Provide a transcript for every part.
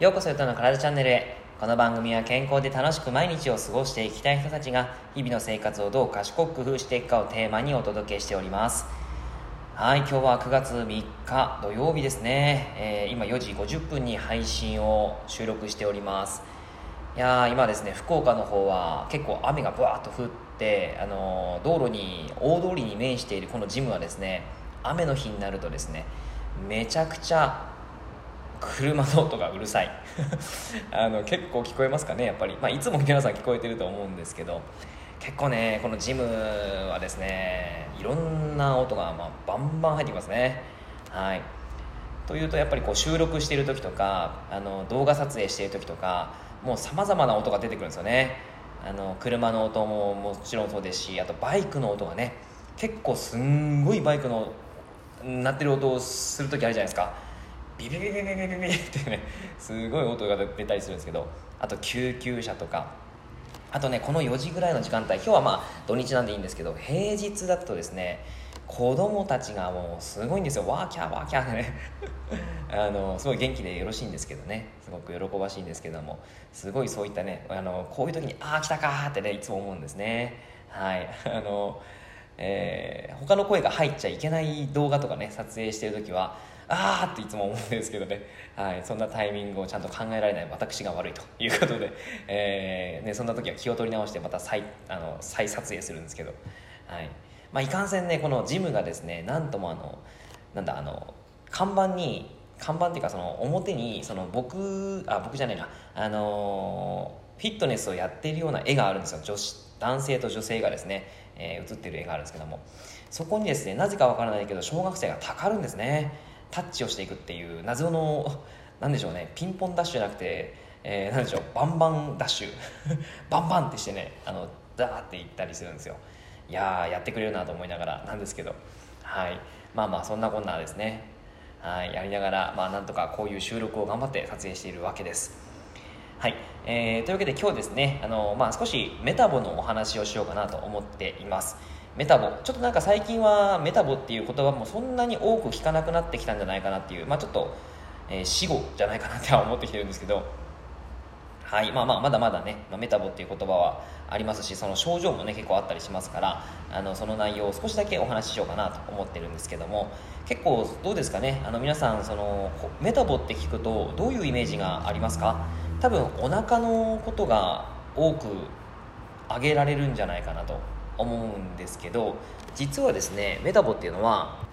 ようこそゆとの体チャンネルへ。この番組は健康で楽しく毎日を過ごしていきたい人たちが日々の生活をどう賢く工夫していくかをテーマにお届けしております。はい今日は9月3日土曜日ですね、えー、今4時50分に配信を収録しております。いや今ですね福岡の方は結構雨がぶわっと降ってあの道路に大通りに面しているこのジムはですね雨の日になるとですねめちゃくちゃ車の音がうるさい。あの結構聞こえますかねやっぱり、まあ、いつも皆さん聞こえてると思うんですけど。結構ねこのジムはですねいろんな音がまあバンバン入ってきますね。はい。というとやっぱりこう収録してる時とかあの動画撮影してる時とかもうさまざまな音が出てくるんですよね。あの車の音ももちろんそうですしあとバイクの音がね結構すんごいバイクの鳴ってる音をする時あるじゃないですか。ビビビビビビビビってねすごい音が出たりするんですけどあと救急車とかあとねこの4時ぐらいの時間帯今日はまあ土日なんでいいんですけど平日だとですね子供たちがもうすごいんですよワーキャーワーキャーでねあのすごい元気でよろしいんですけどねすごく喜ばしいんですけどもすごいそういったねあのこういう時にああ来たかってねいつも思うんですねはいあのえー、他の声が入っちゃいけない動画とかね撮影してる時はああっていつも思うんですけどね、はい、そんなタイミングをちゃんと考えられない私が悪いということで、えーね、そんな時は気を取り直してまた再あの再撮影するんですけど、はい。まあ、いかんせんねこのジムがですねなんともあのなんだあの看板に看板っていうかその表にその僕あ僕じゃないな。あのフィットネスをやっているような絵があるんですよ。女子男性と女性がですね、えー、写ってる絵があるんですけども。そこにですねなぜかわからないけど小学生がたかるんですね。タッチをしていくっていう謎の 何でしょうねピンポンダッシュじゃなくて、えー、何でしょうバンバンダッシュ。バンバンってしてねあのダーっていったりするんですよ。いややってくれるなと思いながらなんですけど。はい。まあまあそんなこんなですね。はい。やりながらまあなんとかこういう収録を頑張って撮影しているわけです。はい、えー、というわけで今日ですねあの、まあ、少しメタボのお話をしようかなと思っています。メタボ。ちょっとなんか最近はメタボっていう言葉もそんなに多く聞かなくなってきたんじゃないかなっていう、まあ、ちょっと、えー、死後じゃないかなって思ってきてるんですけど。はい。まあまあまだまだね、まあ、メタボっていう言葉はありますしその症状もね結構あったりしますからあのその内容を少しだけお話ししようかなと思ってるんですけども。結構どうですかね？あの皆さんそのメタボって聞くとどういうイメージがありますか？多分お腹のことが多く挙げられるんじゃないかなと。思うんですけど実はですねメタボっていうのは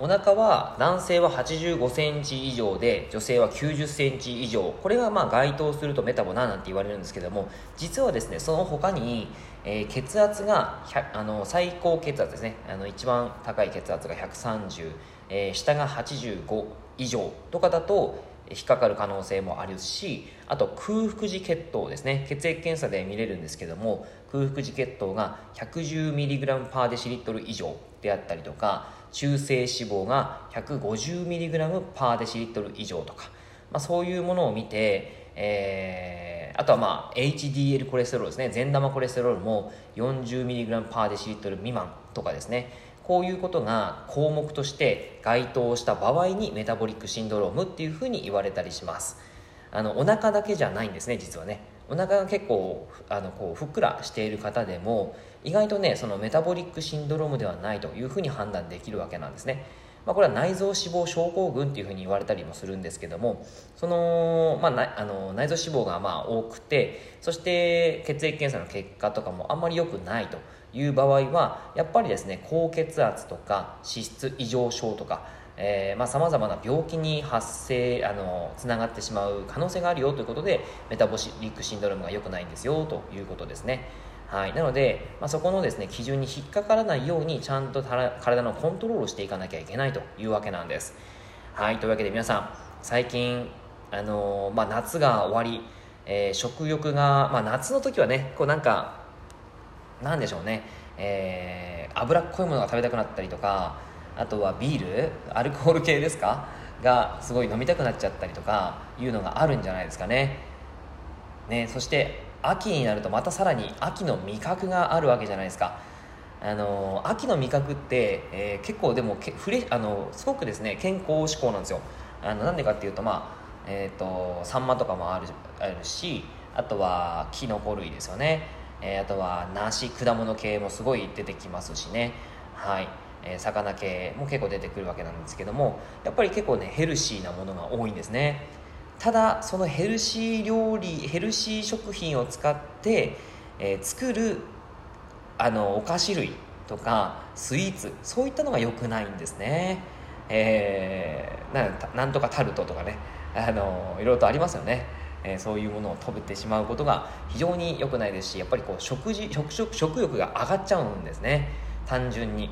お腹は男性は8 5センチ以上で女性は9 0センチ以上。これがまあ該当するとメタボななんて言われるんですけども実はですねその他に、えー、血圧があの最高血圧ですね。あの一番高い血圧が130、えー、下が85以上とかだと引っかかる可能性もあるしあと空腹時血糖ですね。血液検査で見れるんですけども空腹時血糖が 110mg パーデシリットル以上であったりとか中性脂肪が 150mg パーデシリットル以上とか、まあ、そういうものを見て、えー、あとはまあ HDL コレステロールですね。善玉コレステロールも 40mg パーデシリットル未満とかですね。こういうことが項目として該当した場合にメタボリックシンドロームっていうふうに言われたりします。あのお腹だけじゃないんですね実はね。お腹が結構あのこうふっくらしている方でも意外とねそのメタボリックシンドロームではないというふうに判断できるわけなんですね。まあ、これは内臓脂肪症候群っていうふうに言われたりもするんですけどもその、まあ、あの内臓脂肪がまあ多くてそして血液検査の結果とかもあんまり良くないという場合はやっぱりですね高血圧とか脂質異常症とかさまざ、まな病気に発生あのつながってしまう可能性があるよということでメタボリックシンドロームが良くないんですよということですね。はい、なので、まあ、そこのですね基準に引っかからないようにちゃんと体のコントロールをしていかなきゃいけないというわけなんです。はい。というわけで皆さん最近、あのー、まあ、夏が終わり、えー、食欲が、まあ、夏の時はねこうなんかなんでしょうね、えー、脂っこいものが食べたくなったりとかあとはビールアルコール系ですか？がすごい飲みたくなっちゃったりとかいうのがあるんじゃないですかね。ねそして秋になるとまたさらに秋の味覚があるわけじゃないですか。あの秋の味覚って、えー、結構でもフレあのすごくですね健康志向なんですよ。あのなんでかっていうとまあえーと、サンマとかもあるあるしあとはキノコ類ですよね、えー、あとは梨果物系もすごい出てきますしね。はい、え、魚系も結構出てくるわけなんですけどもやっぱり結構ねヘルシーなものが多いんですね。ただそのヘルシー料理ヘルシー食品を使って、えー、作るあのお菓子類とかスイーツそういったのが良くないんですね。えー、なんとかタルトとかねあのいろいろとありますよね、えー、そういうものを食べてしまうことが非常に良くないですしやっぱりこう食事食食食欲が上がっちゃうんですね。単純に、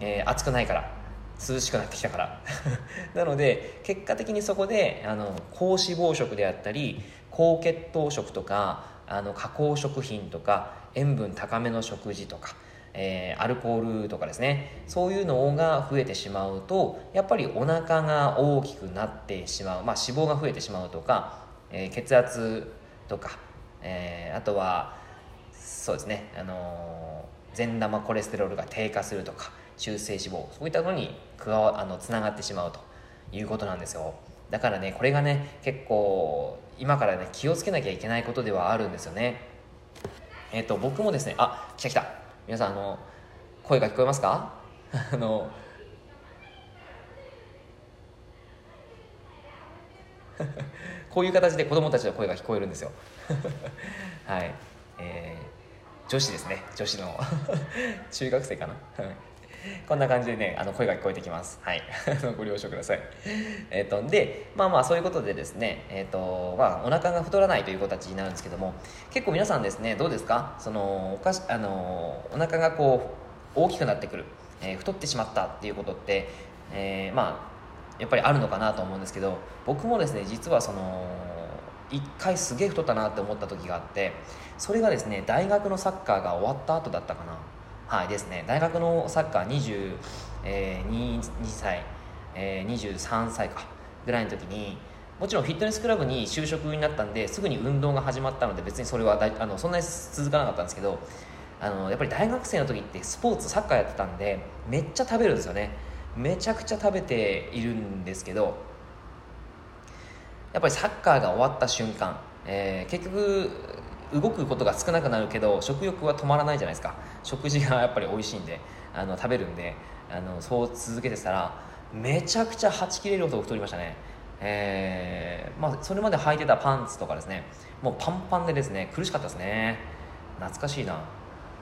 えー、暑くないから。涼しくなってきたから。なので結果的にそこであの高脂肪食であったり高血糖食とかあの加工食品とか塩分高めの食事とかえー、アルコールとかですね。そういうのが増えてしまうとやっぱりお腹が大きくなってしまう、まあ、脂肪が増えてしまうとか、えー、血圧とか、えー、あとはそうですね、あの善玉コレステロールが低下するとか中性脂肪。そういったのに加わあのつながってしまうということなんですよ。だからねこれがね結構今からね気をつけなきゃいけないことではあるんですよね。えっ、と僕もですねあ来た来た。皆さんあの声が聞こえますか？あの こういう形で子供たちの声が聞こえるんですよ。はい。えー、女子ですね。女子の中学生かな？こんな感じでね、あの声が聞こえてきます。はい。ご了承ください。えっ、ー、と、で、まあまあそういうことでですね、えっ、ー、と、まあお腹が太らないという形になるんですけども、結構皆さんですね、どうですか？その、おかし、あの、お腹がこう、大きくなってくる、えー、太ってしまったっていうことって、えー、まあ、やっぱりあるのかなと思うんですけど、僕もですね、実はその、一回すげえ太ったなって思った時があってそれがですね大学のサッカーが終わった後だったかなはいですね。大学のサッカー22、えー、歳、えー、23歳か。ぐらいの時にもちろんフィットネスクラブに就職になったんですぐに運動が始まったので別にそれはだあのそんなに続かなかったんですけどあのやっぱり大学生の時ってスポーツサッカーやってたんでめっちゃ食べるんですよね。めちゃくちゃ食べているんですけどやっぱりサッカーが終わった瞬間、えー、結局動くことが少なくなるけど食欲は止まらないじゃないですか。食事がやっぱり美味しいんであの食べるんであのそう続けてたらめちゃくちゃはち切れるほど太りましたね。えー、まあ、それまで履いてたパンツとかですねもうパンパンでですね苦しかったですね。懐かしいな。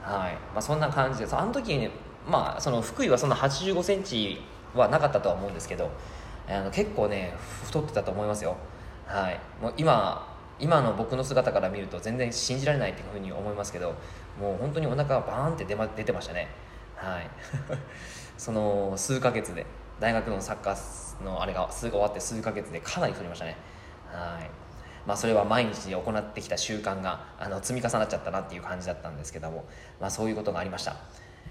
はい、まあ、そんな感じであの時に、まあその福井はそんな8 5センチはなかったとは思うんですけどあの結構ね太ってたと思いますよ。はい。もう今今の僕の姿から見ると全然信じられないっていうふうに思いますけどもう本当にお腹がバーンって出,、ま、出てましたね。はい。その数ヶ月で大学のサッカーのあれがすぐ終わって数ヶ月でかなり太りましたね。はい。まあ、それは毎日行ってきた習慣があの積み重なっちゃったなっていう感じだったんですけども、まあ、そういうことがありました。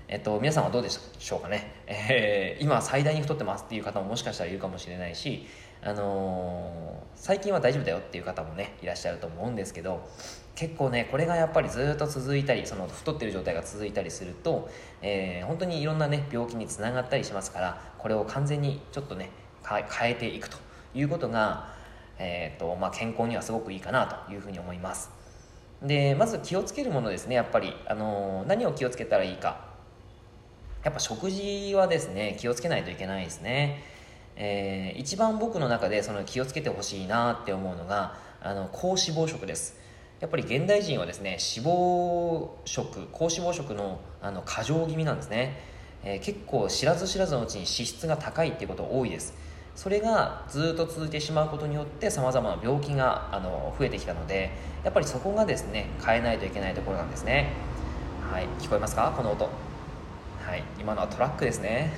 えっと、皆さんはどうでしょうかね、えー、今最大に太ってますっていう方ももしかしたらいるかもしれないし、あのー、最近は大丈夫だよっていう方もねいらっしゃると思うんですけど結構ねこれがやっぱりずっと続いたりその太ってる状態が続いたりすると、えー、本当にいろんなね病気につながったりしますからこれを完全にちょっとね変えていくということが、えーとまあ、健康にはすごくいいかなというふうに思います。でまず気をつけるものですねやっぱり、あのー、何を気をつけたらいいか。やっぱ食事はですね気をつけないといけないですね、えー、一番僕の中でその気をつけてほしいなって思うのがあの高脂肪食です。やっぱり現代人はですね脂肪食高脂肪食のあの過剰気味なんですね、えー、結構知らず知らずのうちに脂質が高いっていうこと多いです。それがずっと続いてしまうことによってさまざまな病気があの増えてきたのでやっぱりそこがですね変えないといけないところなんですね。はい聞こえますか？この音。はい今のはトラックですね。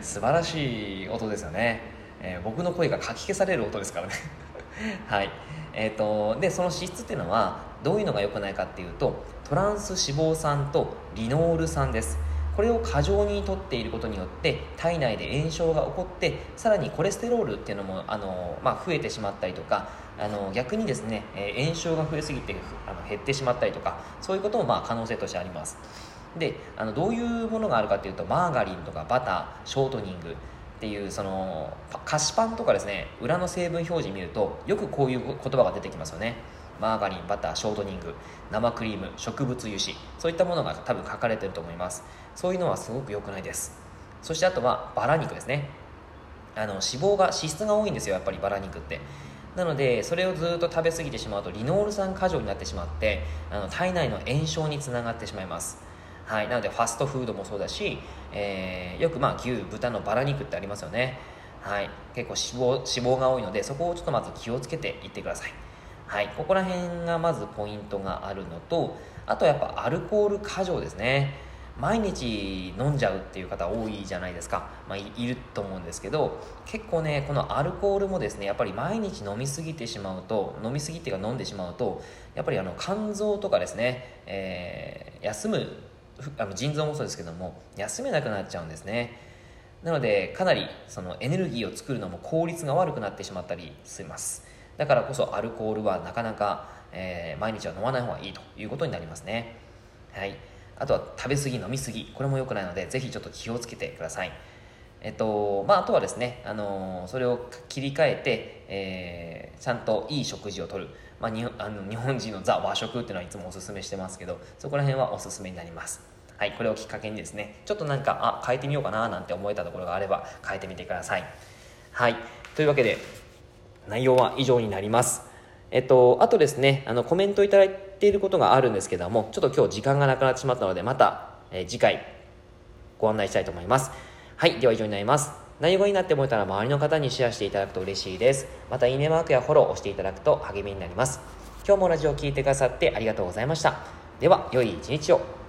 素晴らしい音ですよね、えー、僕の声がかき消される音ですからね。はい。えーと、でその脂質っていうのはどういうのが良くないかっていうとトランス脂肪酸とリノール酸です。これを過剰にとっていることによって体内で炎症が起こってさらにコレステロールっていうのもあの、まあ、増えてしまったりとかあの逆にですね、えー、炎症が増えすぎてあの減ってしまったりとかそういうこともまあ可能性としてあります。であのどういうものがあるかというとマーガリンとかバターショートニング、っていうその菓子パンとかですね裏の成分表示見るとよくこういう言葉が出てきますよね。マーガリンバターショートニング生クリーム植物油脂そういったものが多分書かれてると思います。そういうのはすごく良くないです。そしてあとはバラ肉ですね。あの脂肪が脂質が多いんですよやっぱりバラ肉って。なのでそれをずっと食べ過ぎてしまうとリノール酸過剰になってしまってあの体内の炎症につながってしまいます。はい、なのでファストフードもそうだし、えー、よくまあ牛豚のバラ肉ってありますよね。はい、結構脂肪脂肪が多いのでそこをちょっとまず気をつけていってください。はい、ここら辺がまずポイントがあるのとあとやっぱアルコール過剰ですね。毎日飲んじゃうっていう方多いじゃないですか、まあ、いると思うんですけど結構ねこのアルコールもですねやっぱり毎日飲みすぎてしまうと飲みすぎっていうか飲んでしまうとやっぱりあの肝臓とかですね、えー、休むあの腎臓もそうですけども休めなくなっちゃうんですね。なのでかなりそのエネルギーを作るのも効率が悪くなってしまったりします。だからこそアルコールはなかなか、えー、毎日は飲まない方がいいということになりますね。はい。あとは食べ過ぎ飲み過ぎこれも良くないのでぜひちょっと気をつけてください。えっとまあ、あとはですね、あのー、それを切り替えて、えー、ちゃんといい食事をとる、まあ、にあの日本人のザ和食っていうのはいつもおすすめしてますけどそこら辺はおすすめになりますはい、これをきっかけにですねちょっとなんかあ変えてみようかななんて思えたところがあれば変えてみてくださいはいというわけで内容は以上になりますえっと、あとですね、あの、コメントいただいていることがあるんですけども、ちょっと今日時間がなくなってしまったので、また、えー、次回、ご案内したいと思います。はい、では以上になります。内容になって思えたら周りの方にシェアしていただくと嬉しいです。また、いいねマークやフォローを押していただくと励みになります。今日もラジオを聴いてくださってありがとうございました。では、良い一日を。